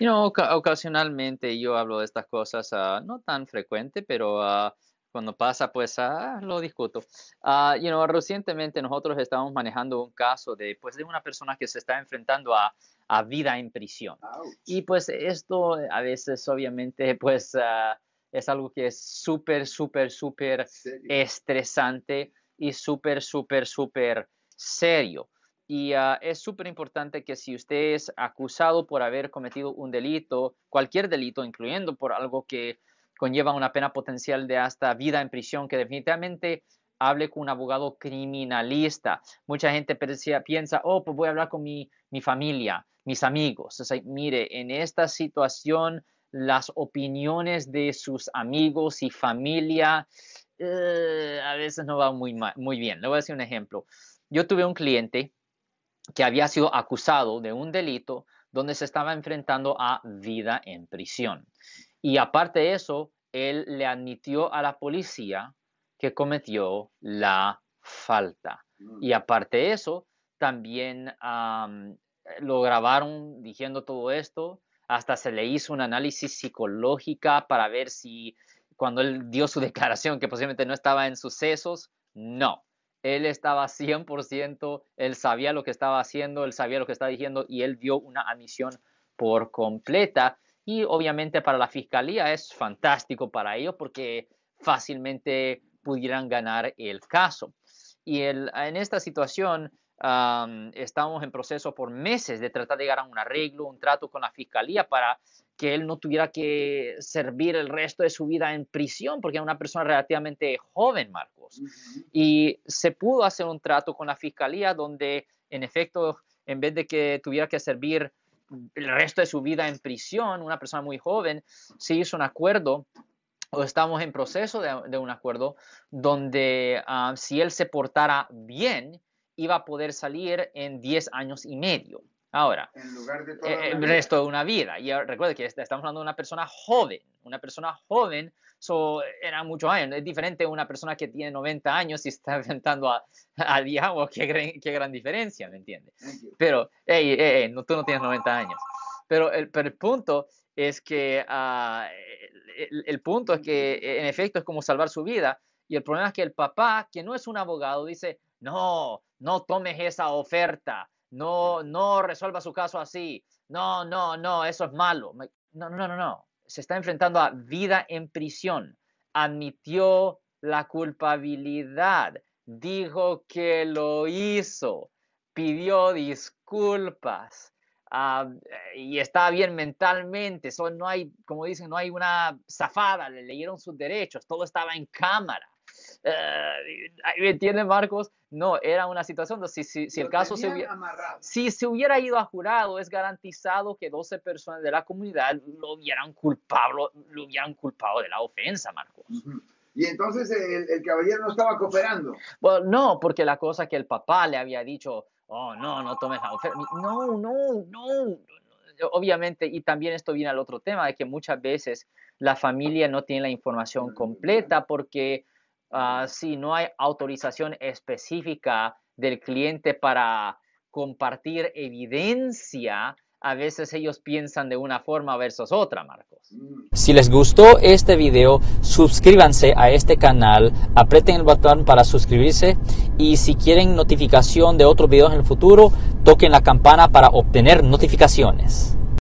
You know, oca- ocasionalmente yo hablo de estas cosas, ah, no tan frecuente, pero ah, cuando pasa, pues ah, lo discuto. Ah, you know, recientemente nosotros estamos manejando un caso de, pues, de una persona que se está enfrentando a, a vida en prisión. Ouch. Y pues esto a veces obviamente pues ah, es algo que es súper, súper, súper estresante y súper, súper, súper serio. Y ah, es súper importante que si usted es acusado por haber cometido un delito, cualquier delito, incluyendo por algo que conlleva una pena potencial de hasta vida en prisión, que definitivamente hable con un abogado criminalista. Mucha gente piensa, oh, pues voy a hablar con mi, mi familia, mis amigos. Mire, en esta situación, las opiniones de sus amigos y familia eh, a veces no van muy, muy bien. Le voy a decir un ejemplo. Yo tuve un cliente que había sido acusado de un delito donde se estaba enfrentando a vida en prisión. Y aparte de eso, él le admitió a la policía que cometió la falta. Mm. Y aparte de eso, también am, lo grabaron diciendo todo esto. Hasta se le hizo un análisis psicológica para ver si cuando él dio su declaración que posiblemente no estaba en sucesos, no. Él estaba 100%, él sabía lo que estaba haciendo, él sabía lo que estaba diciendo y él dio una admisión por completa. Y obviamente para la fiscalía es fantástico para ellos porque fácilmente pudieran ganar el caso. Y en esta situación am, estamos en proceso por meses de tratar de llegar a un arreglo, un trato con la fiscalía para que él no tuviera que servir el resto de su vida en prisión, porque era una persona relativamente joven, Marcos. Y se pudo hacer un trato con la fiscalía donde, en efecto, en vez de que tuviera que servir el resto de su vida en prisión, una persona muy joven, se hizo un acuerdo o estamos en proceso de, de un acuerdo donde ah, si él se portara bien, iba a poder salir en 10 años y medio. Ahora, En lugar de toda eh, el vida. resto de una vida. Y ahora, recuerde que est- estamos hablando de una persona joven, una persona joven, so, era muchos años. Es diferente a una persona que tiene 90 años y está enfrentando a, a diablo, qué gran, qué gran diferencia, ¿me entiendes? Pero, hey, hey, hey, no, tú no tienes 90 años. Pero el, pero el punto es que, ah, el, el punto es que en efecto es como salvar su vida. Y el problema es que el papá, que no es un abogado, dice, no, no tomes esa oferta, no, no resuelva su caso así, no, no, no, eso es malo. No, no, no, no. Se está enfrentando a vida en prisión. Admitió la culpabilidad, dijo que lo hizo, pidió disculpas ah, y está bien mentalmente. So, no hay, como dicen, no hay una zafada, le leyeron sus derechos, todo estaba en cámara. Eh, ¿Me entiendes, Marcos? No, era una situación donde si, si, si el caso se hubiera... amarrado. Si se hubiera ido a jurado, es garantizado que 12 personas de la comunidad lo hubieran culpado, lo hubieran culpado de la ofensa, Marcos. Ujú. Y entonces el, el caballero no estaba cooperando. Bueno, no, porque la cosa que el papá le había dicho, oh, no, no tomes la oferta. No, no, no. Obviamente, y también esto viene al otro tema, de que muchas veces la familia no tiene la información completa porque ah, si no hay autorización específica del cliente para compartir evidencia, a veces ellos piensan de una forma versus otra, Marcos. Mm. Si les gustó este video, suscríbanse a este canal, aprieten el botón para suscribirse y si quieren notificación de otros videos en el futuro, toquen la campana para obtener notificaciones.